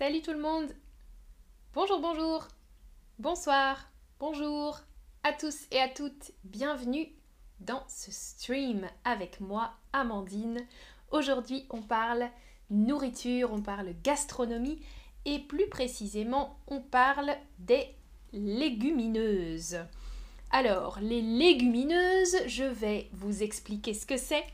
Salut tout le monde Bonjour, bonjour Bonsoir, bonjour à tous et à toutes, bienvenue dans ce stream avec moi, Amandine. Aujourd'hui, on parle nourriture, on parle gastronomie et plus précisément, on parle des légumineuses. Alors, les légumineuses, je vais vous expliquer ce que c'est.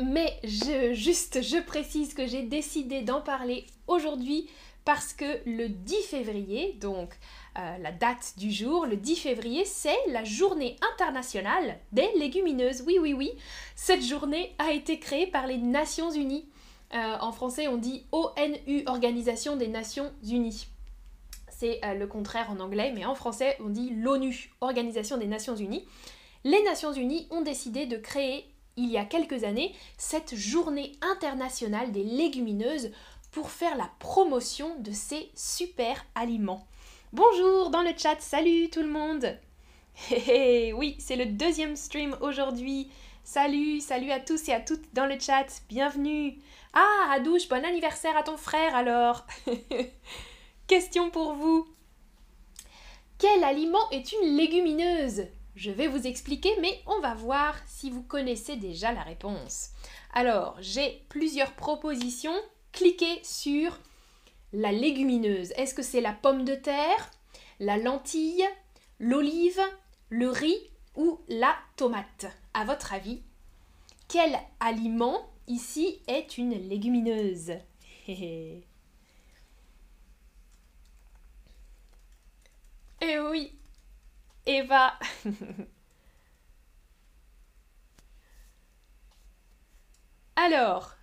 Mais juste, je précise que j'ai décidé d'en parler aujourd'hui parce que le 10 février, donc euh, la date du jour, le 10 février, c'est la journée internationale des légumineuses. Oui, oui, oui. Cette journée a été créée par les Nations Unies. Euh, en français, on dit ONU, Organisation des Nations Unies. C'est euh, le contraire en anglais, mais en français, on dit l'ONU, Organisation des Nations Unies. Les Nations Unies ont décidé de créer il y a quelques années cette journée internationale des légumineuses pour faire la promotion de ces super aliments. Bonjour dans le chat, salut tout le monde Oui, c'est le deuxième stream aujourd'hui. Salut, salut à tous et à toutes dans le chat, bienvenue Ah, Adouche, bon anniversaire à ton frère alors Question pour vous. Quel aliment est une légumineuse? Je vais vous expliquer, mais on va voir si vous connaissez déjà la réponse. Alors, j'ai plusieurs propositions. Cliquez sur la légumineuse. Est-ce que c'est la pomme de terre, la lentille, l'olive, le riz ou la tomate? À votre avis, quel aliment ici est une légumineuse? Eh oui, Eva. Alors,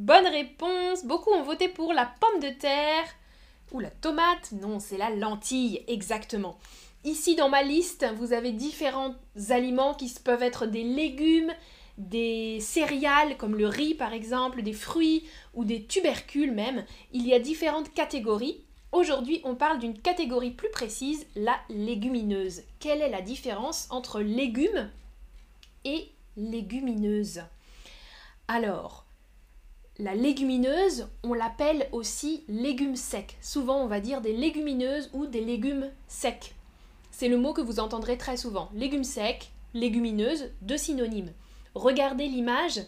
bonne réponse. Beaucoup ont voté pour la pomme de terre ou la tomate. Non, c'est la lentille, exactement. Ici dans ma liste, vous avez différents aliments qui peuvent être des légumes, des céréales comme le riz par exemple, des fruits ou des tubercules même. Il y a différentes catégories. Aujourd'hui, on parle d'une catégorie plus précise, la légumineuse. Quelle est la différence entre légumes et légumineuse? Alors, la légumineuse, on l'appelle aussi légumes secs. Souvent, on va dire des légumineuses ou des légumes secs. C'est le mot que vous entendrez très souvent. Légumes secs, légumineuses, deux synonymes. Regardez l'image.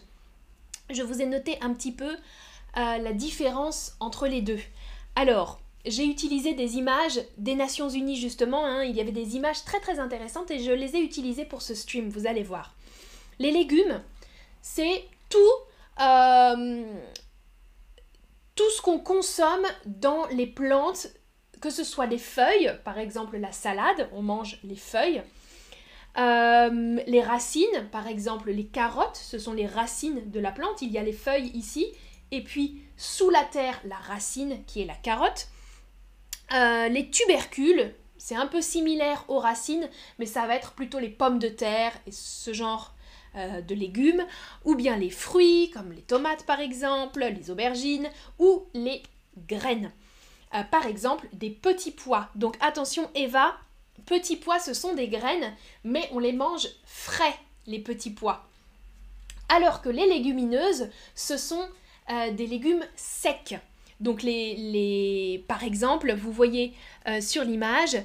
Je vous ai noté un petit peu euh, la différence entre les deux. Alors, j'ai utilisé des images des Nations Unies justement, hein. il y avait des images très très intéressantes et je les ai utilisées pour ce stream, vous allez voir. Les légumes, c'est tout, euh, tout ce qu'on consomme dans les plantes, que ce soit les feuilles, par exemple la salade, on mange les feuilles, euh, les racines, par exemple les carottes, ce sont les racines de la plante, il y a les feuilles ici, et puis sous la terre la racine qui est la carotte. Euh, les tubercules, c'est un peu similaire aux racines, mais ça va être plutôt les pommes de terre et ce genre euh, de légumes, ou bien les fruits, comme les tomates par exemple, les aubergines, ou les graines. Euh, par exemple, des petits pois. Donc attention Eva, petits pois ce sont des graines, mais on les mange frais, les petits pois. Alors que les légumineuses, ce sont des légumes secs. Donc les, par exemple, vous voyez euh, sur l'image,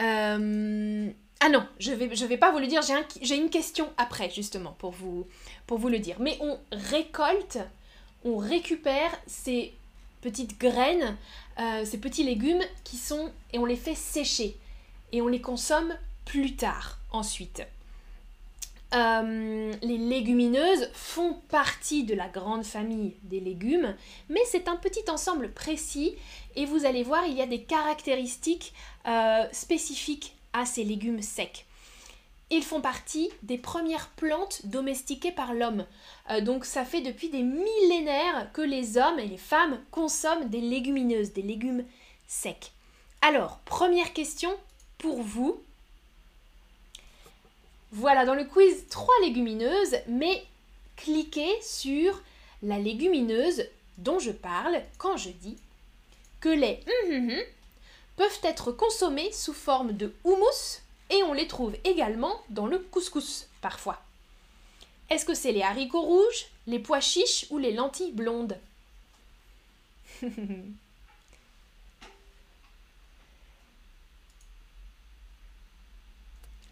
euh, ah non, je vais, vais pas vous le dire, j'ai une question après justement pour vous, pour vous le dire. Mais on récolte, on récupère ces petites graines, euh, ces petits légumes qui sont, et on les fait sécher. Et on les consomme plus tard ensuite. Euh, les légumineuses font partie de la grande famille des légumes, mais c'est un petit ensemble précis et vous allez voir, il y a des caractéristiques euh, spécifiques à ces légumes secs. Ils font partie des premières plantes domestiquées par l'homme. Euh, donc ça fait depuis des millénaires que les hommes et les femmes consomment des légumineuses, des légumes secs. Alors, première question pour vous, voilà, dans le quiz, trois légumineuses, mais cliquez sur la légumineuse dont je parle quand je dis que les hum, hum, hum peuvent être consommés sous forme de houmous et on les trouve également dans le couscous parfois. Est-ce que c'est les haricots rouges, les pois chiches ou les lentilles blondes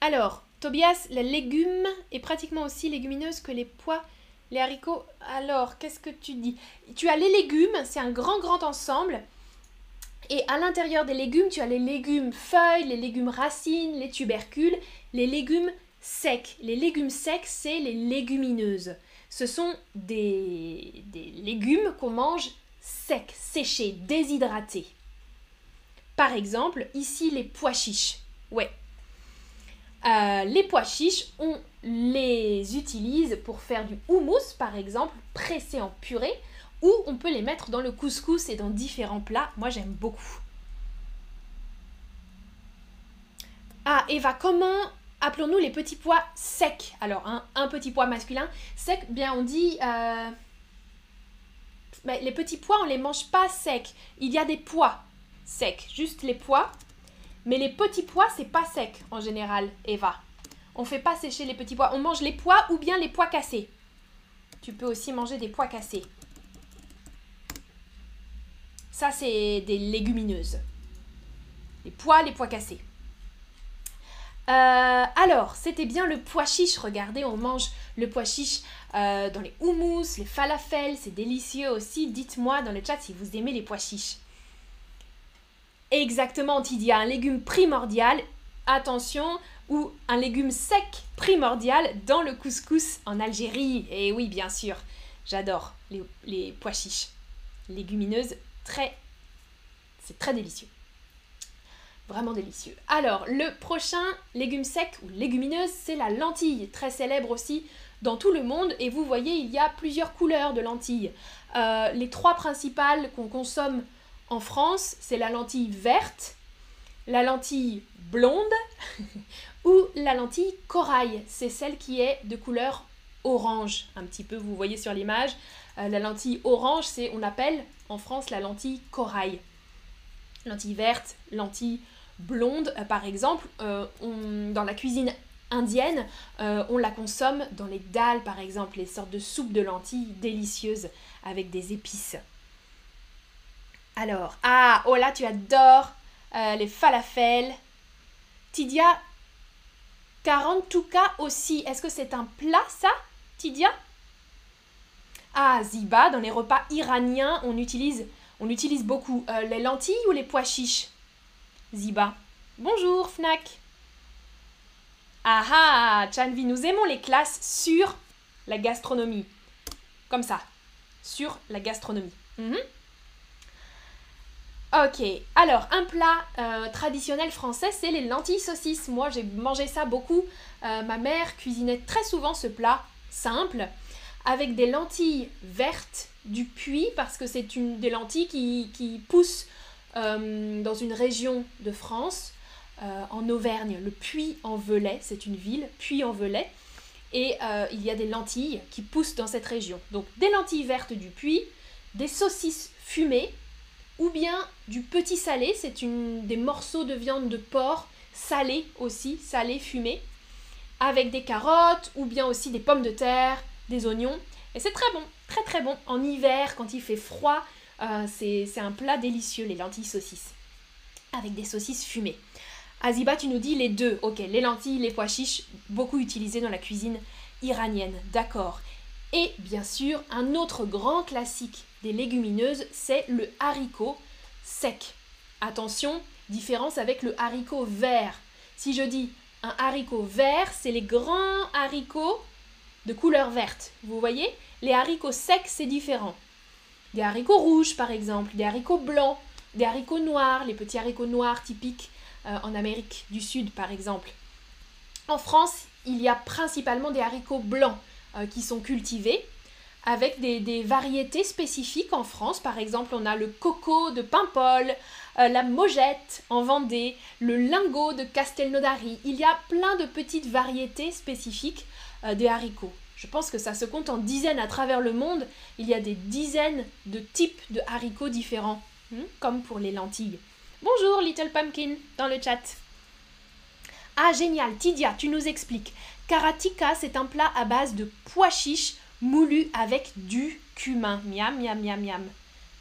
Alors, Tobias, la légume est pratiquement aussi légumineuse que les pois, les haricots. Alors, qu'est-ce que tu dis? Tu as les légumes, c'est un grand grand ensemble. Et à l'intérieur des légumes, tu as les légumes feuilles, les légumes racines, les tubercules, les légumes secs. Les légumes secs, c'est les légumineuses. Ce sont des, légumes qu'on mange secs, séchés, déshydratés. Par exemple, ici les pois chiches. Ouais. Euh, les pois chiches, on les utilise pour faire du houmous, par exemple, pressé en purée, ou on peut les mettre dans le couscous et dans différents plats. Moi, j'aime beaucoup. Ah, Eva, comment appelons-nous les petits pois secs? Alors, un, petit pois masculin sec, bien on dit... Euh, les petits pois, on les mange pas secs. Il y a des pois secs, juste les pois. Mais les petits pois, c'est pas sec en général, Eva. On fait pas sécher les petits pois. On mange les pois ou bien les pois cassés. Tu peux aussi manger des pois cassés. Ça, c'est des légumineuses. Les pois, les pois cassés. Euh, alors, c'était bien le pois chiche. Regardez, on mange le pois chiche euh, dans les houmous, les falafels. C'est délicieux aussi. Dites-moi dans le chat si vous aimez les pois chiches. Exactement, Tidia, un légume primordial. Attention, ou un légume sec primordial dans le couscous en Algérie. Et oui, bien sûr, j'adore les, les pois chiches. Légumineuses, C'est très délicieux. Vraiment délicieux. Alors, le prochain légume sec ou légumineuse, c'est la lentille, très célèbre aussi dans tout le monde. Et vous voyez, il y a plusieurs couleurs de lentilles. Euh, les trois principales qu'on consomme en France, c'est la lentille verte, la lentille blonde ou la lentille corail. C'est celle qui est de couleur orange, un petit peu, vous voyez sur l'image. Euh, la lentille orange, c'est, on appelle en France la lentille corail. Lentille verte, lentille blonde, euh, par exemple, euh, dans la cuisine indienne, on la consomme dans les dalles, par exemple, les sortes de soupes de lentilles délicieuses avec des épices. Alors, ah, oh là, tu adores les falafels. Tidia, cas aussi. Est-ce que c'est un plat, ça, Tidia? Ah, Ziba, dans les repas iraniens, on utilise, on utilise beaucoup les lentilles ou les pois chiches? Ziba. Bonjour Fnac. Ah ah, Chanvi, nous aimons les classes sur la gastronomie. Comme ça, sur la gastronomie. Mhm. Ok, alors un plat euh, traditionnel français, c'est les lentilles saucisses. Moi, j'ai mangé ça beaucoup. Euh, ma mère cuisinait très souvent ce plat simple avec des lentilles vertes du puits parce que c'est une des lentilles qui, qui poussent euh, dans une région de France, euh, en Auvergne, le Puy-en-Velay, c'est une ville, Puy-en-Velay, et euh, il y a des lentilles qui poussent dans cette région. Donc des lentilles vertes du Puy, des saucisses fumées, ou bien du petit salé, c'est des morceaux de viande de porc salés aussi, salés fumés, avec des carottes, ou bien aussi des pommes de terre, des oignons. Et c'est très bon, très très bon. En hiver, quand il fait froid, euh, c'est un plat délicieux, les lentilles saucisses, avec des saucisses fumées. Aziba, tu nous dis les deux. Ok, les lentilles, les pois chiches, beaucoup utilisés dans la cuisine iranienne. D'accord. Et bien sûr, un autre grand classique des légumineuses, c'est le haricot sec. Attention, différence avec le haricot vert. Si je dis un haricot vert, c'est les grands haricots de couleur verte. Vous voyez Les haricots secs, c'est différent des haricots rouges par exemple, des haricots blancs, des haricots noirs, les petits haricots noirs typiques euh, en Amérique du Sud par exemple. En France, il y a principalement des haricots blancs euh, qui sont cultivés avec des, variétés spécifiques en France. Par exemple, on a le coco de Paimpol, euh, la mojette en Vendée, le lingot de Castelnaudary. Il y a plein de petites variétés spécifiques des haricots. Je pense que ça se compte en dizaines à travers le monde. Il y a des dizaines de types de haricots différents, hmm, comme pour les lentilles. Bonjour Little Pumpkin dans le chat. Ah génial, Tidia, tu nous expliques. Karatika, c'est un plat à base de pois chiches moulu avec du cumin. Miam, miam, miam, miam.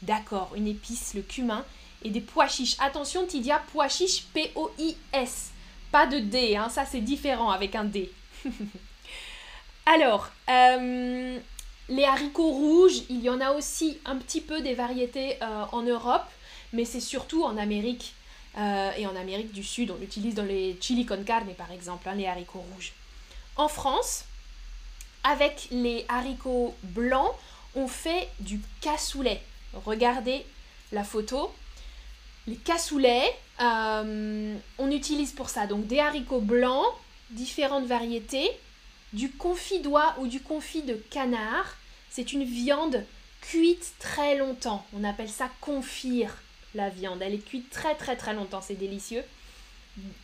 D'accord, une épice, le cumin et des pois chiches. Attention, Tidia, pois chiches, P-O-I-S. pas de D, hein, ça c'est différent avec un D. Alors, euh, les haricots rouges, il y en a aussi un petit peu des variétés euh, en Europe, mais c'est surtout en Amérique euh, et en Amérique du Sud. On l'utilise dans les chili con carne par exemple, hein, les haricots rouges. En France, avec les haricots blancs, on fait du cassoulet. Regardez la photo. Les cassoulets, on utilise pour ça donc des haricots blancs, différentes variétés, du confit d'oie ou du confit de canard. C'est une viande cuite très longtemps. On appelle ça confire la viande. Elle est cuite très très très longtemps, c'est délicieux.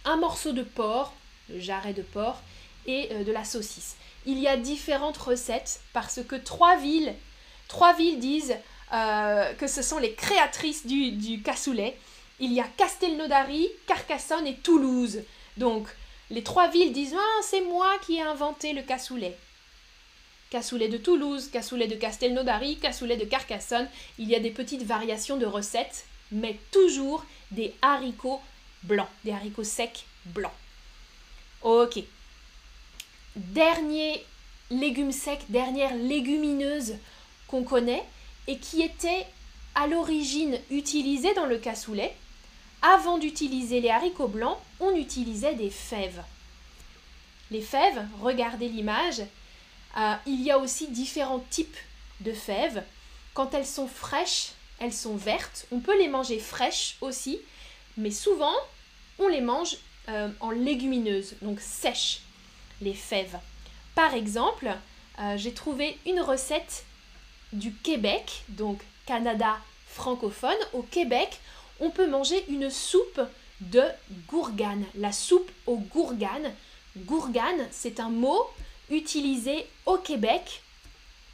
Un morceau de porc, le jarret de porc, et euh, de la saucisse. Il y a différentes recettes parce que trois villes, trois villes disent euh, que ce sont les créatrices du, du cassoulet. Il y a Castelnaudary, Carcassonne et Toulouse. Donc, les trois villes disent Ah, c'est moi qui ai inventé le cassoulet. Cassoulet de Toulouse, cassoulet de Castelnaudary, cassoulet de Carcassonne. Il y a des petites variations de recettes, mais toujours des haricots blancs, des haricots secs blancs. Ok. Dernier légume sec, dernière légumineuse qu'on connaît et qui était à l'origine utilisée dans le cassoulet, avant d'utiliser les haricots blancs, on utilisait des fèves. Les fèves, regardez l'image, euh, il y a aussi différents types de fèves. Quand elles sont fraîches, elles sont vertes. On peut les manger fraîches aussi, mais souvent, on les mange euh, en légumineuses, donc sèches, les fèves. Par exemple, euh, j'ai trouvé une recette du Québec, donc Canada francophone. Au Québec, on peut manger une soupe de gourgane. La soupe aux gourganes. Gourgane, c'est un mot utilisé au Québec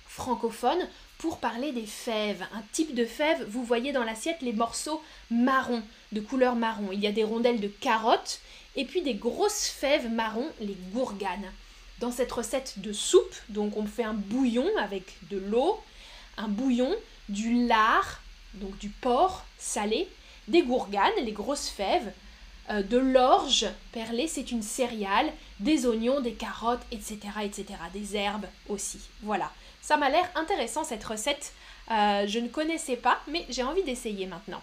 francophone pour parler des fèves. Un type de fève, vous voyez dans l'assiette les morceaux marron, de couleur marron. Il y a des rondelles de carottes et puis des grosses fèves marron, les gourganes. Dans cette recette de soupe, donc on fait un bouillon avec de l'eau, un bouillon, du lard, donc du porc salé, des gourganes, les grosses fèves, euh, de l'orge perlée, c'est une céréale, des oignons, des carottes, etc., etc., des herbes aussi. Voilà, ça m'a l'air intéressant cette recette. Euh, je ne connaissais pas, mais j'ai envie d'essayer maintenant.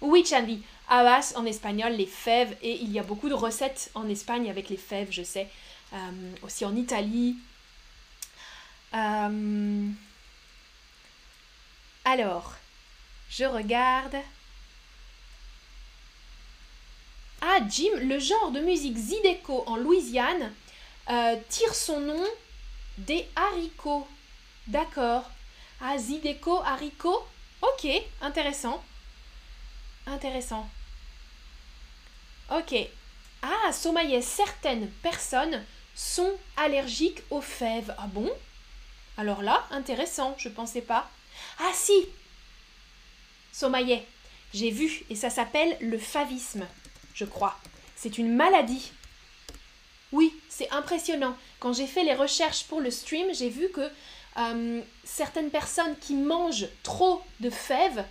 Oui, Chanvi, habas en espagnol, les fèves, et il y a beaucoup de recettes en Espagne avec les fèves, je sais, euh, aussi en Italie. Alors, je regarde. Ah, Jim, le genre de musique Zydeco en Louisiane euh, tire son nom des haricots. D'accord. Ah, Zydeco, haricots Ok, intéressant. Intéressant. Ok. Ah, Somaïa, certaines personnes sont allergiques aux fèves. Ah bon? Alors là, intéressant, je pensais pas. Ah si Somaïa, j'ai vu, et ça s'appelle le favisme crois. C'est une maladie. Oui, c'est impressionnant. Quand j'ai fait les recherches pour le stream, j'ai vu que euh, certaines personnes qui mangent trop de fèves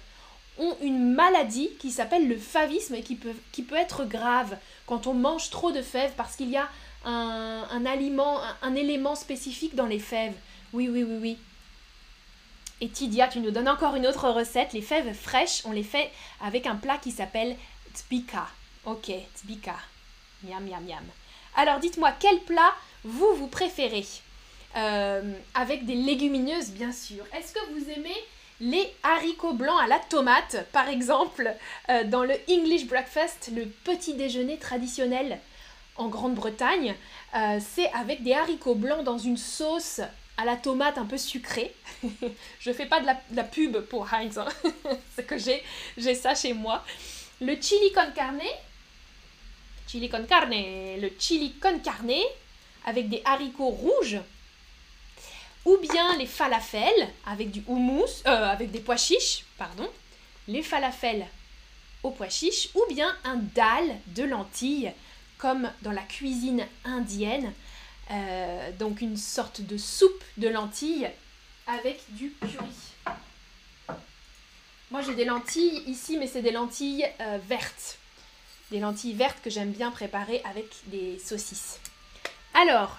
ont une maladie qui s'appelle le favisme et qui peut, être grave quand on mange trop de fèves parce qu'il y a un, aliment, un, élément spécifique dans les fèves. Oui, oui, oui, oui. Et Tidia, tu nous donnes encore une autre recette. Les fèves fraîches, on les fait avec un plat qui s'appelle tpika. Ok, tbika. Miam, miam, miam. Alors dites-moi, quel plat vous, vous préférez? Euh, Avec des légumineuses, bien sûr. Est-ce que vous aimez les haricots blancs à la tomate, par exemple, euh, dans le English breakfast, le petit déjeuner traditionnel en Grande-Bretagne? Euh, C'est avec des haricots blancs dans une sauce à la tomate un peu sucrée. Je fais pas de la, pub pour Heinz, hein. c'est que j'ai ça chez moi. Le chili con carne, chili con carne, le chili con carne avec des haricots rouges, ou bien les falafels avec du houmous, euh, avec des pois chiches, pardon, les falafels aux pois chiches, ou bien un dal de lentilles, comme dans la cuisine indienne, euh, donc une sorte de soupe de lentilles avec du curry. Moi j'ai des lentilles ici, mais c'est des lentilles euh, vertes des lentilles vertes que j'aime bien préparer avec des saucisses. Alors,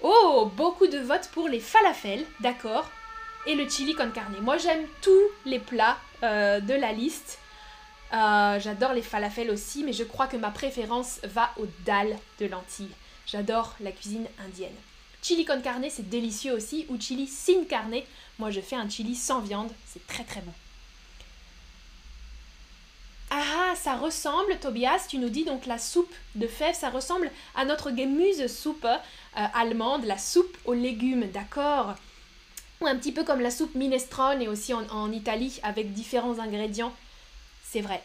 oh, beaucoup de votes pour les falafels, d'accord, et le chili con carne. Moi j'aime tous les plats euh, de la liste. Euh, j'adore les falafels aussi, mais je crois que ma préférence va aux dalles de lentilles. J'adore la cuisine indienne. Chili con carne, c'est délicieux aussi, ou chili sin carne. Moi, je fais un chili sans viande, c'est très très bon. Ah, ça ressemble, Tobias, tu nous dis donc la soupe de fèves, ça ressemble à notre gemüse soupe euh, allemande, la soupe aux légumes, d'accord? Ou un petit peu comme la soupe minestrone et aussi en, en Italie avec différents ingrédients. C'est vrai.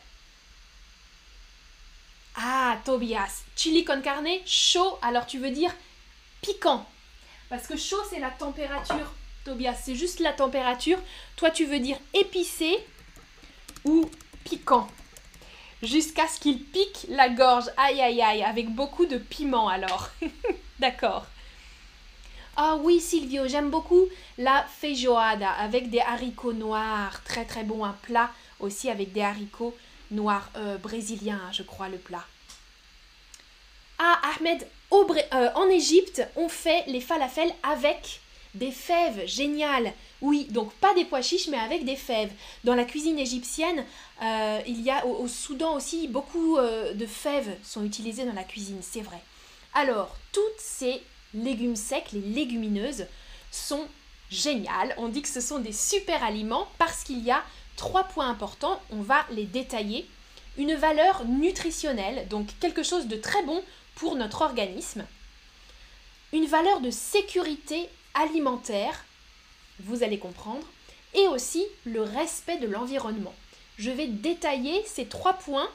Ah, Tobias, chili con carne, chaud, alors tu veux dire piquant. Parce que chaud, c'est la température. Tobias, c'est juste la température. Toi, tu veux dire épicé ou piquant jusqu'à ce qu'il pique la gorge. Aïe aïe aïe, avec beaucoup de piment alors. D'accord. Ah oui, Silvio, j'aime beaucoup la feijoada avec des haricots noirs. Très très bon, un plat aussi avec des haricots noirs euh, brésiliens, je crois, le plat. Ah, Ahmed, euh, en Égypte, on fait les falafels avec des fèves. Génial. Oui, donc pas des pois chiches, mais avec des fèves. Dans la cuisine égyptienne, euh, il y a au, Soudan aussi beaucoup euh, de fèves sont utilisées dans la cuisine, c'est vrai. Alors, toutes ces légumes secs, les légumineuses, sont géniales. On dit que ce sont des super aliments parce qu'il y a trois points importants. On va les détailler. Une valeur nutritionnelle, donc quelque chose de très bon pour notre organisme. Une valeur de sécurité alimentaire, vous allez comprendre, et aussi le respect de l'environnement. Je vais détailler ces trois points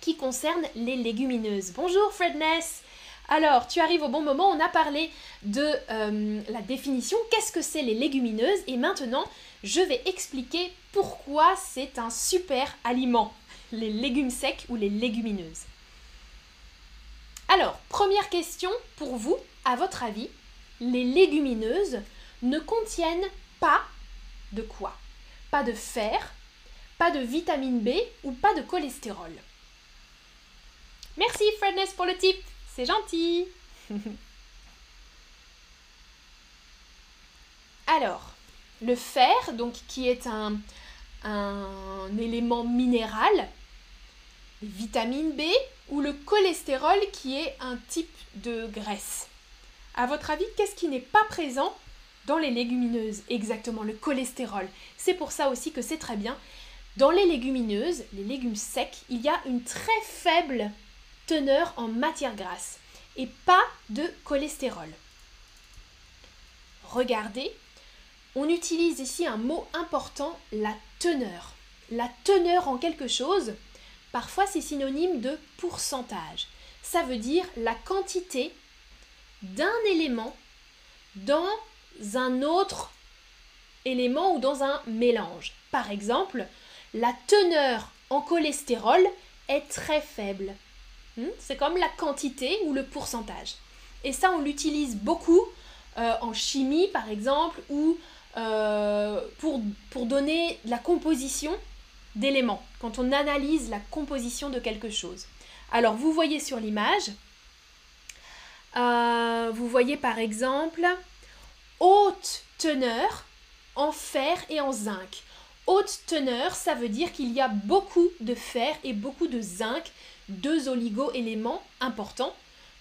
qui concernent les légumineuses. Bonjour Fredness alors, tu arrives au bon moment, on a parlé de euh, la définition, qu'est-ce que c'est les légumineuses, et maintenant, je vais expliquer pourquoi c'est un super aliment, les légumes secs ou les légumineuses. Alors, première question pour vous, à votre avis, les légumineuses ne contiennent pas de quoi? Pas de fer, pas de vitamine B ou pas de cholestérol. Merci Fredness pour le tip, c'est gentil. Alors, le fer, donc qui est un, élément minéral, vitamine B ou le cholestérol qui est un type de graisse. À votre avis, qu'est-ce qui n'est pas présent dans les légumineuses Exactement, le cholestérol. C'est pour ça aussi que c'est très bien. Dans les légumineuses, les légumes secs, il y a une très faible teneur en matière grasse et pas de cholestérol. Regardez, on utilise ici un mot important, la teneur. La teneur en quelque chose, parfois c'est synonyme de pourcentage. Ça veut dire la quantité d'un élément dans un autre élément ou dans un mélange. Par exemple, la teneur en cholestérol est très faible. Hmm? C'est comme la quantité ou le pourcentage. Et ça, on l'utilise beaucoup euh, en chimie, par exemple, ou euh, pour, pour donner la composition d'éléments, quand on analyse la composition de quelque chose. Alors, vous voyez sur l'image, euh, vous voyez par exemple haute teneur en fer et en zinc. Haute teneur, ça veut dire qu'il y a beaucoup de fer et beaucoup de zinc, deux oligo-éléments importants,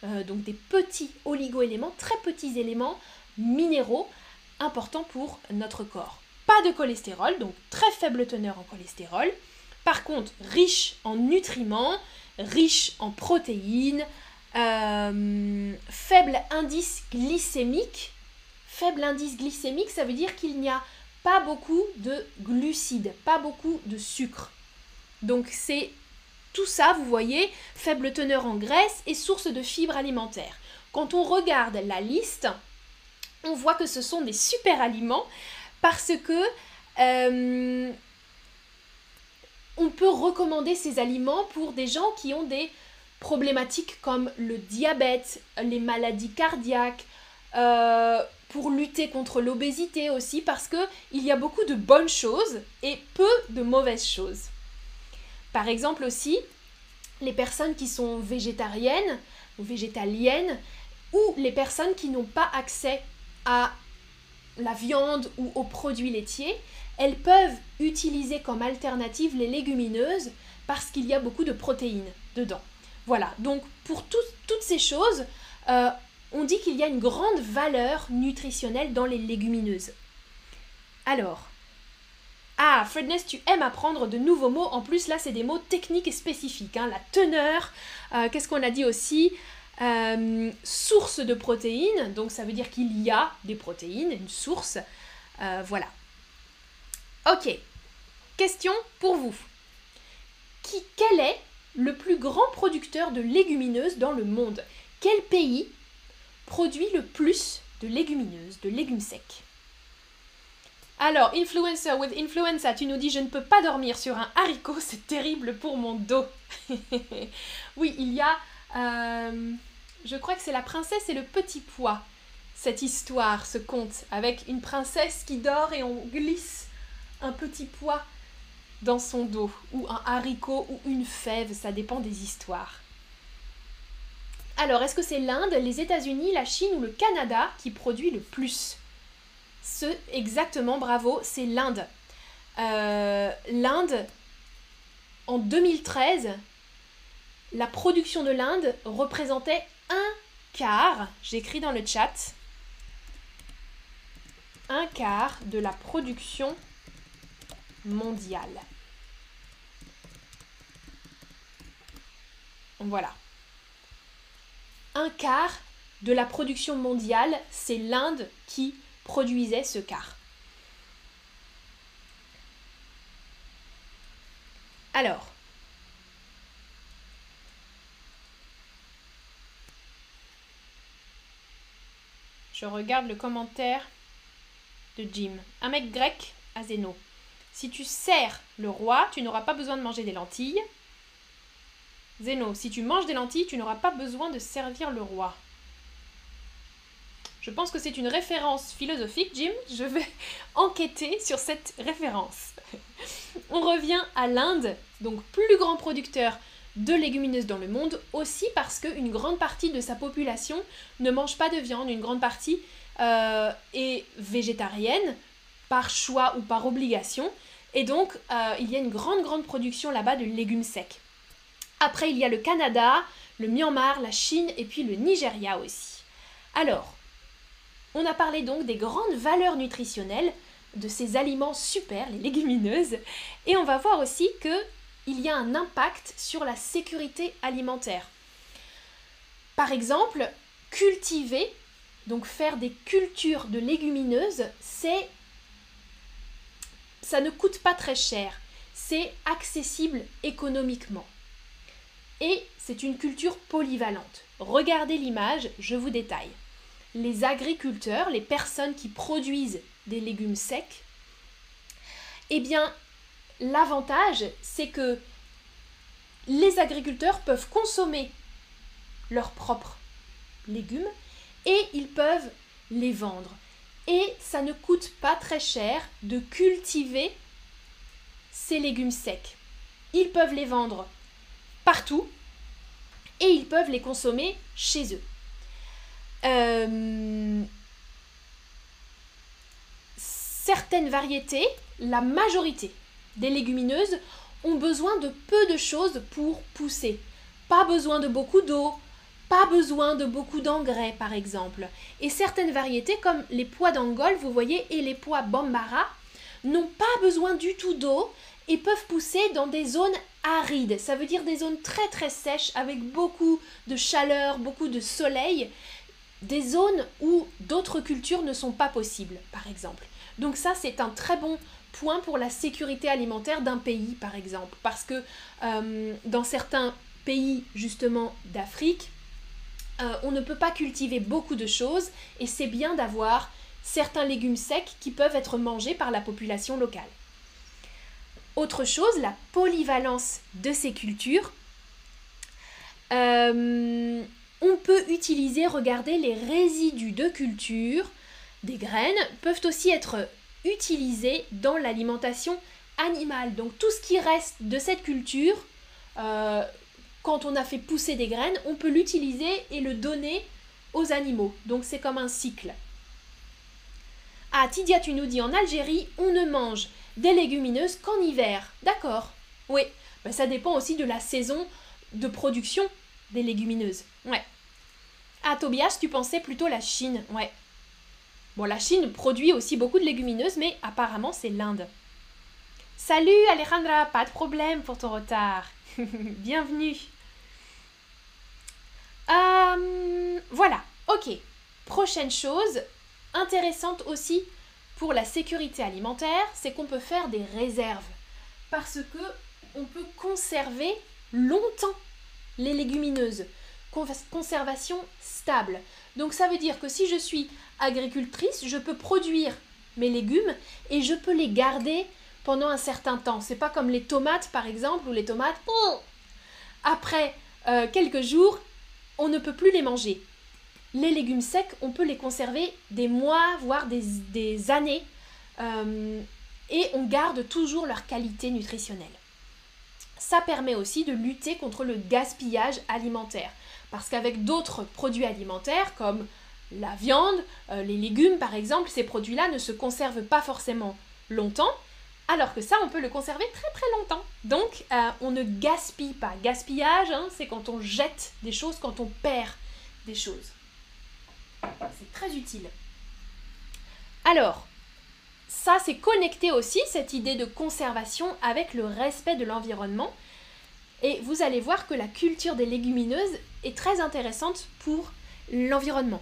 euh, donc des petits oligo-éléments, très petits éléments minéraux importants pour notre corps. Pas de cholestérol, donc très faible teneur en cholestérol. Par contre, riche en nutriments, riche en protéines, euh, faible indice glycémique. Faible indice glycémique, ça veut dire qu'il n'y a pas beaucoup de glucides, pas beaucoup de sucre. Donc c'est tout ça, vous voyez, faible teneur en graisse et source de fibres alimentaires. Quand on regarde la liste, on voit que ce sont des super aliments parce que euh, on peut recommander ces aliments pour des gens qui ont des problématiques comme le diabète, les maladies cardiaques, euh, pour lutter contre l'obésité aussi, parce que il y a beaucoup de bonnes choses et peu de mauvaises choses. Par exemple aussi, les personnes qui sont végétariennes ou végétaliennes ou les personnes qui n'ont pas accès à la viande ou aux produits laitiers, elles peuvent utiliser comme alternative les légumineuses parce qu'il y a beaucoup de protéines dedans. Voilà, donc pour toutes ces choses, euh, on dit qu'il y a une grande valeur nutritionnelle dans les légumineuses. Alors, ah, Fredness, tu aimes apprendre de nouveaux mots. En plus, là, c'est des mots techniques et spécifiques. Hein. La teneur, euh, qu'est-ce qu'on a dit aussi? Euh, Source de protéines, donc ça veut dire qu'il y a des protéines, une source. voilà. Ok, question pour vous. Qui, quel est le plus grand producteur de légumineuses dans le monde? Quel pays produit le plus de légumineuses, de légumes secs alors, influencer with influenza, tu nous dis je ne peux pas dormir sur un haricot, c'est terrible pour mon dos. oui, il y a, euh, je crois que c'est la princesse et le petit pois, cette histoire, ce conte, avec une princesse qui dort et on glisse un petit pois dans son dos, ou un haricot, ou une fève, ça dépend des histoires. Alors, est-ce que c'est l'Inde, les États-Unis, la Chine ou le Canada qui produit le plus? Ce, exactement, bravo, c'est l'Inde. Euh, L'Inde, en 2013, la production de l'Inde représentait un quart, j'écris dans le chat, un quart de la production mondiale. Voilà. Un quart de la production mondiale, c'est l'Inde qui produisait ce quart. Alors, je regarde le commentaire de Jim. Un mec grec à Zeno. Si tu sers le roi, tu n'auras pas besoin de manger des lentilles. Zéno, si tu manges des lentilles, tu n'auras pas besoin de servir le roi. Je pense que c'est une référence philosophique, Jim. Je vais enquêter sur cette référence. On revient à l'Inde, donc plus grand producteur de légumineuses dans le monde, aussi parce qu'une grande partie de sa population ne mange pas de viande, une grande partie euh, est végétarienne, par choix ou par obligation, et donc, euh, il y a une grande, grande production là-bas de légumes secs. Après, il y a le Canada, le Myanmar, la Chine et puis le Nigeria aussi. Alors, on a parlé donc des grandes valeurs nutritionnelles de ces aliments super, les légumineuses, et on va voir aussi que il y a un impact sur la sécurité alimentaire. Par exemple, cultiver, donc faire des cultures de légumineuses, c'est ça ne coûte pas très cher, c'est accessible économiquement. Et c'est une culture polyvalente. Regardez l'image, je vous détaille. Les agriculteurs, les personnes qui produisent des légumes secs, eh bien, l'avantage, c'est que les agriculteurs peuvent consommer leurs propres légumes et ils peuvent les vendre et ça ne coûte pas très cher de cultiver ces légumes secs. Ils peuvent les vendre et ils peuvent les consommer chez eux. Euh, certaines variétés, la majorité des légumineuses ont besoin de peu de choses pour pousser. Pas besoin de beaucoup d'eau, pas besoin de beaucoup d'engrais par exemple. Et certaines variétés comme les pois d'Angole, vous voyez, et les pois Bambara, n'ont pas besoin du tout d'eau et peuvent pousser dans des zones arides. Ça veut dire des zones très très sèches avec beaucoup de chaleur, beaucoup de soleil. Des zones où d'autres cultures ne sont pas possibles, par exemple. Donc ça, c'est un très bon point pour la sécurité alimentaire d'un pays, par exemple. Parce que euh, dans certains pays, justement, d'Afrique, euh, on ne peut pas cultiver beaucoup de choses et c'est bien d'avoir certains légumes secs qui peuvent être mangés par la population locale. Autre chose, la polyvalence de ces cultures. Euh, on peut utiliser, regardez, les résidus de culture des graines peuvent aussi être utilisés dans l'alimentation animale. Donc tout ce qui reste de cette culture, euh, quand on a fait pousser des graines, on peut l'utiliser et le donner aux animaux. Donc c'est comme un cycle. Ah, Tidia, tu nous dis en Algérie, on ne mange des légumineuses qu'en hiver. D'accord. Oui, ben, ça dépend aussi de la saison de production des légumineuses. Ouais. Ah, Tobias, tu pensais plutôt la Chine. Ouais. Bon, la Chine produit aussi beaucoup de légumineuses, mais apparemment c'est l'Inde. Salut Alejandra, pas de problème pour ton retard. Bienvenue. Euh, voilà, ok. Prochaine chose, intéressante aussi pour la sécurité alimentaire, c'est qu'on peut faire des réserves. Parce que on peut conserver longtemps les légumineuses. Conservation stable. Donc ça veut dire que si je suis agricultrice, je peux produire mes légumes et je peux les garder pendant un certain temps. C'est pas comme les tomates par exemple, où les tomates, oh, après euh, quelques jours, on ne peut plus les manger. Les légumes secs, on peut les conserver des mois, voire des, années, euh, et on garde toujours leur qualité nutritionnelle. Ça permet aussi de lutter contre le gaspillage alimentaire. Parce qu'avec d'autres produits alimentaires comme la viande, euh, les légumes par exemple, ces produits-là ne se conservent pas forcément longtemps, alors que ça, on peut le conserver très très longtemps. Donc, euh, on ne gaspille pas. Gaspillage, hein, c'est quand on jette des choses, quand on perd des choses. C'est très utile. Alors, ça, c'est connecté aussi, cette idée de conservation, avec le respect de l'environnement. Et vous allez voir que la culture des légumineuses est très intéressante pour l'environnement.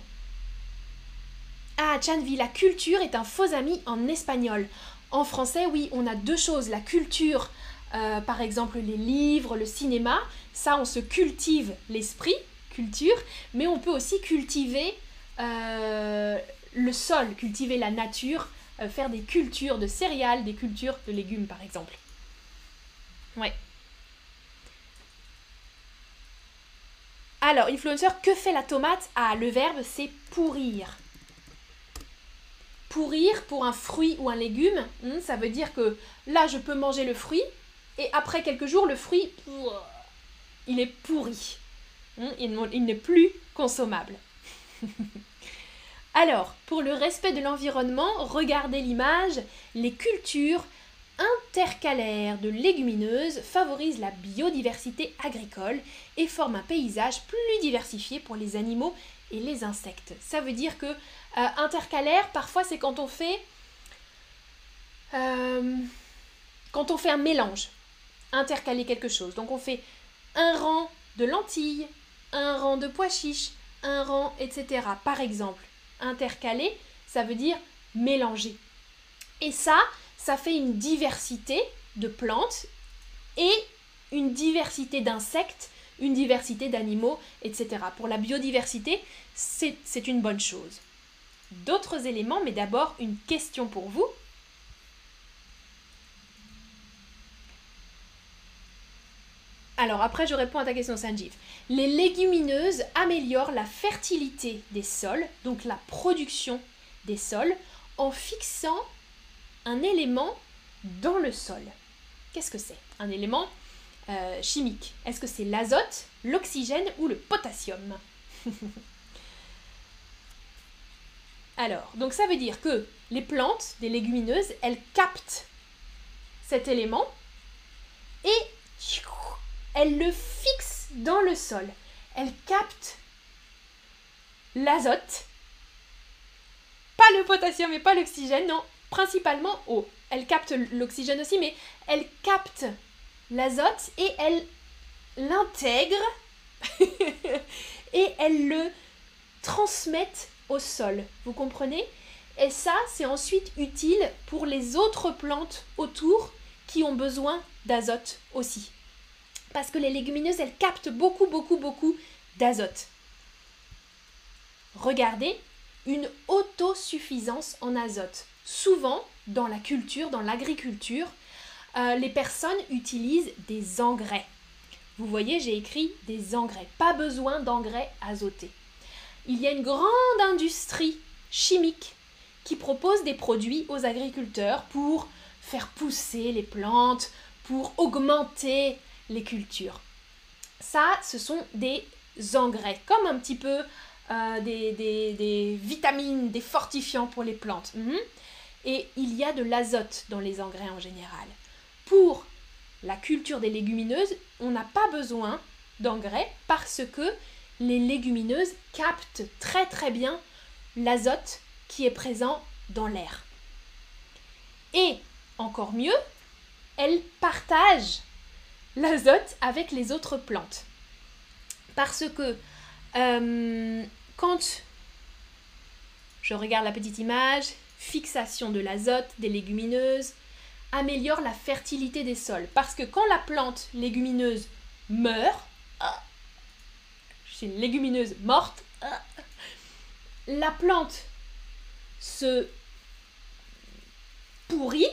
Ah, Chanvi, la culture est un faux ami en espagnol. En français, oui, on a deux choses. La culture, euh, par exemple les livres, le cinéma, ça, on se cultive l'esprit, culture, mais on peut aussi cultiver euh, le sol, cultiver la nature, euh, faire des cultures de céréales, des cultures de légumes, par exemple. Ouais. Alors, influencer, que fait la tomate? Ah, le verbe, c'est pourrir pourrir pour un fruit ou un légume, hmm, ça veut dire que là, je peux manger le fruit, et après quelques jours, le fruit, il est pourri. Hmm, il n'est plus consommable. Alors, pour le respect de l'environnement, regardez l'image, les cultures intercalaires de légumineuses favorisent la biodiversité agricole et forment un paysage plus diversifié pour les animaux et les insectes. Ça veut dire que euh, intercalaire, parfois, c'est quand on fait. Euh, quand on fait un mélange. Intercaler quelque chose. Donc on fait un rang de lentilles, un rang de pois chiches, un rang, etc. Par exemple, intercaler, ça veut dire mélanger. Et ça, ça fait une diversité de plantes et une diversité d'insectes, une diversité d'animaux, etc. Pour la biodiversité, c'est une bonne chose d'autres éléments, mais d'abord une question pour vous. Alors après, je réponds à ta question, Sanjeev. Les légumineuses améliorent la fertilité des sols, donc la production des sols, en fixant un élément dans le sol. Qu'est-ce que c'est? Un élément euh, chimique. Est-ce que c'est l'azote, l'oxygène ou le potassium? Alors, donc ça veut dire que les plantes, des légumineuses, elles captent cet élément et elles le fixent dans le sol. Elles captent l'azote, pas le potassium et pas l'oxygène, non, principalement eau. Elles captent l'oxygène aussi, mais elles captent l'azote et elles l'intègrent et elles le transmettent au sol. Vous comprenez? Et ça, c'est ensuite utile pour les autres plantes autour qui ont besoin d'azote aussi. Parce que les légumineuses, elles captent beaucoup, beaucoup, beaucoup d'azote. Regardez, une autosuffisance en azote. Souvent, dans la culture, dans l'agriculture, euh, les personnes utilisent des engrais. Vous voyez, j'ai écrit des engrais. Pas besoin d'engrais azotés il y a une grande industrie chimique qui propose des produits aux agriculteurs pour faire pousser les plantes, pour augmenter les cultures. ça, ce sont des engrais, comme un petit peu euh, des, vitamines, des fortifiants pour les plantes. Mhm. Et il y a de l'azote dans les engrais en général. Pour la culture des légumineuses, on n'a pas besoin d'engrais parce que les légumineuses captent très très bien l'azote qui est présent dans l'air. Et encore mieux, elles partagent l'azote avec les autres plantes. Parce que euh, quand je regarde la petite image, fixation de l'azote des légumineuses améliore la fertilité des sols. Parce que quand la plante légumineuse meurt, c'est une légumineuse morte, la plante se pourrit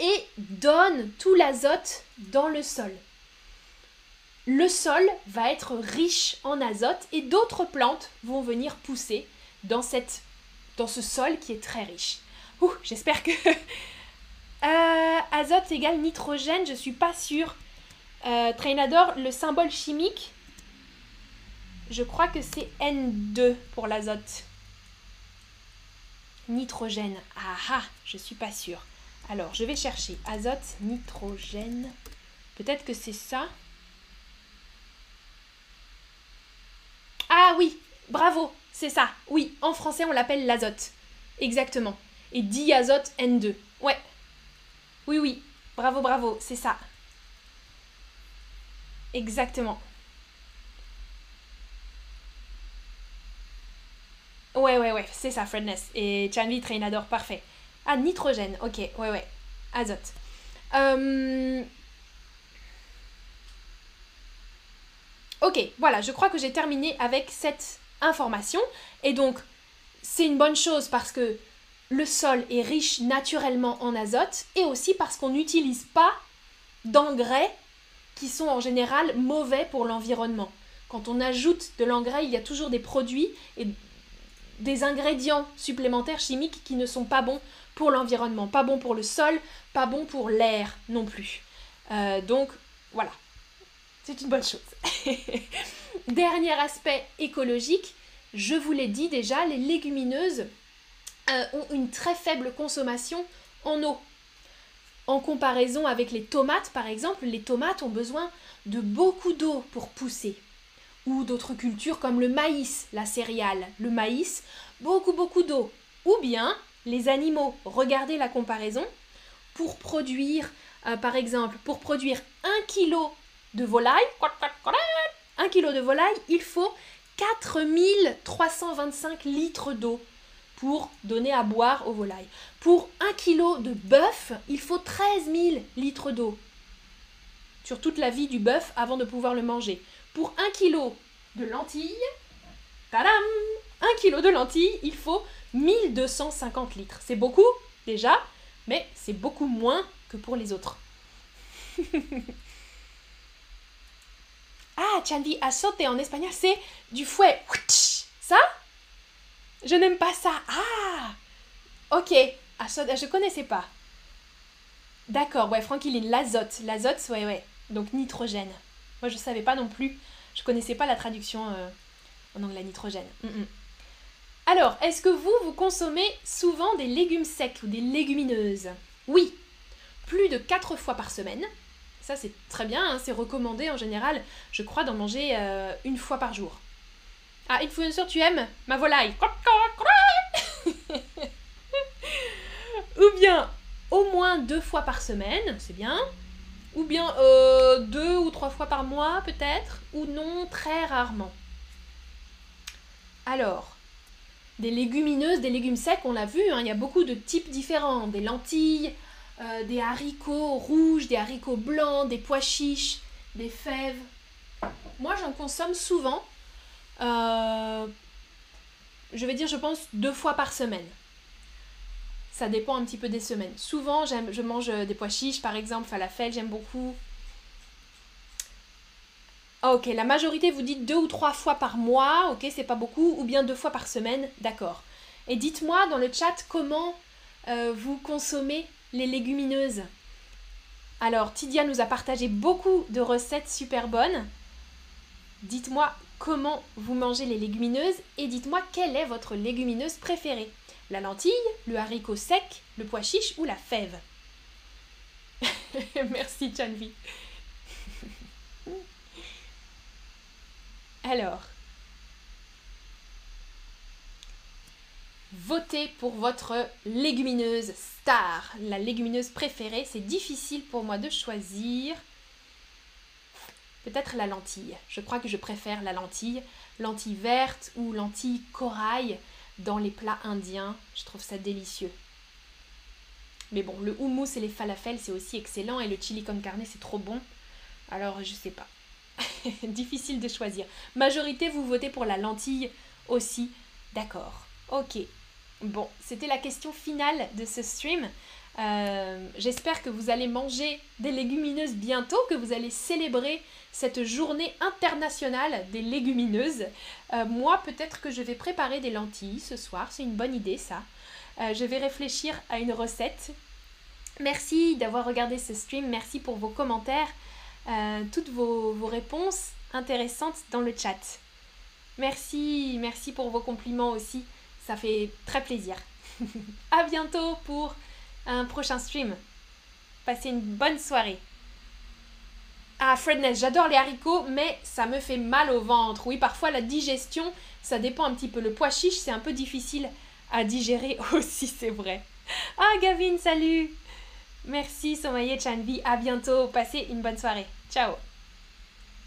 et donne tout l'azote dans le sol. Le sol va être riche en azote et d'autres plantes vont venir pousser dans, cette, dans ce sol qui est très riche. J'espère que... Euh, azote égale nitrogène, je suis pas sûre. Euh, Trainador, le symbole chimique, je crois que c'est N2 pour l'azote. Nitrogène. Ah ah, je suis pas sûre. Alors, je vais chercher azote, nitrogène. Peut-être que c'est ça. Ah oui, bravo, c'est ça. Oui, en français, on l'appelle l'azote. Exactement. Et diazote N2. Ouais. Oui, oui. Bravo, bravo, c'est ça. Exactement. Ouais, ouais, ouais, c'est ça, Fredness. Et Chanvi Trainador, parfait. Ah, nitrogène, ok, ouais, ouais. Azote. Euh, ok, voilà, je crois que j'ai terminé avec cette information. Et donc, c'est une bonne chose parce que le sol est riche naturellement en azote et aussi parce qu'on n'utilise pas d'engrais qui sont en général mauvais pour l'environnement. Quand on ajoute de l'engrais, il y a toujours des produits et des ingrédients supplémentaires chimiques qui ne sont pas bons pour l'environnement, pas bons pour le sol, pas bons pour l'air non plus. Euh, donc voilà, c'est une bonne chose. Dernier aspect écologique, je vous l'ai dit déjà, les légumineuses euh, ont une très faible consommation en eau. En comparaison avec les tomates, par exemple, les tomates ont besoin de beaucoup d'eau pour pousser ou d'autres cultures comme le maïs, la céréale. Le maïs, beaucoup beaucoup d'eau. Ou bien les animaux, regardez la comparaison, pour produire, euh, par exemple, pour produire un kilo de volaille, un kilo de volaille, il faut 4325 litres d'eau pour donner à boire aux volailles. Pour un kilo de bœuf, il faut 13 000 litres d'eau sur toute la vie du bœuf avant de pouvoir le manger. Pour un kilo de lentilles, tadam Un kilo de lentilles, il faut 1250 litres. C'est beaucoup déjà, mais c'est beaucoup moins que pour les autres. ah, Chandy, sauté en espagnol, c'est du fouet. Ça? Je n'aime pas ça. Ah Ok, azote, je connaissais pas. D'accord, ouais, Franquiline, l'azote. L'azote, ouais, ouais. Donc nitrogène. Moi, je savais pas non plus. Je connaissais pas la traduction euh, en anglais nitrogène. Mm, mm. Alors, est-ce que vous, vous consommez souvent des légumes secs ou des légumineuses? Oui, plus de 4 fois par semaine. Ça, c'est très bien, hein, c'est recommandé en général, je crois, d'en manger euh, une fois par jour. Ah, influenceur, tu aimes? Ma volaille. Ou bien au moins deux fois par semaine, c'est bien. Ou bien euh, deux ou trois fois par mois peut-être, ou non très rarement. Alors, des légumineuses, des légumes secs, on l'a vu, hein, il y a beaucoup de types différents, des lentilles, euh, des haricots rouges, des haricots blancs, des pois chiches, des fèves. Moi j'en consomme souvent, euh, je vais dire je pense deux fois par semaine. Ça dépend un petit peu des semaines. Souvent, je mange des pois chiches, par exemple, falafel, j'aime beaucoup. Ah, ok, la majorité vous dites deux ou trois fois par mois, ok, c'est pas beaucoup, ou bien deux fois par semaine, d'accord. Et dites-moi dans le chat comment euh, vous consommez les légumineuses. Alors, Tidia nous a partagé beaucoup de recettes super bonnes. Dites-moi comment vous mangez les légumineuses et dites-moi quelle est votre légumineuse préférée. La lentille, le haricot sec, le pois chiche ou la fève Merci Chanvi. Alors, votez pour votre légumineuse star, la légumineuse préférée. C'est difficile pour moi de choisir. Peut-être la lentille. Je crois que je préfère la lentille. Lentille verte ou lentille corail dans les plats indiens. Je trouve ça délicieux. Mais bon, le houmous et les falafels, c'est aussi excellent. Et le chili con carne, c'est trop bon. Alors, je sais pas. Difficile de choisir. Majorité, vous votez pour la lentille aussi. D'accord. Ok. Bon, c'était la question finale de ce stream. Euh, j'espère que vous allez manger des légumineuses bientôt, que vous allez célébrer cette journée internationale des légumineuses. Euh, moi, peut-être que je vais préparer des lentilles ce soir. C'est une bonne idée, ça. Euh, je vais réfléchir à une recette. Merci d'avoir regardé ce stream. Merci pour vos commentaires, toutes vos, vos réponses intéressantes dans le chat. Merci, merci pour vos compliments aussi. Ça fait très plaisir. à bientôt pour un prochain stream. Passez une bonne soirée. Ah, Fredness, j'adore les haricots, mais ça me fait mal au ventre. Oui, parfois la digestion, ça dépend un petit peu. Le pois chiche, c'est un peu difficile à digérer aussi, c'est vrai. Ah, Gavin, salut Merci, Somaye Chanvi. À bientôt. Passez une bonne soirée. Ciao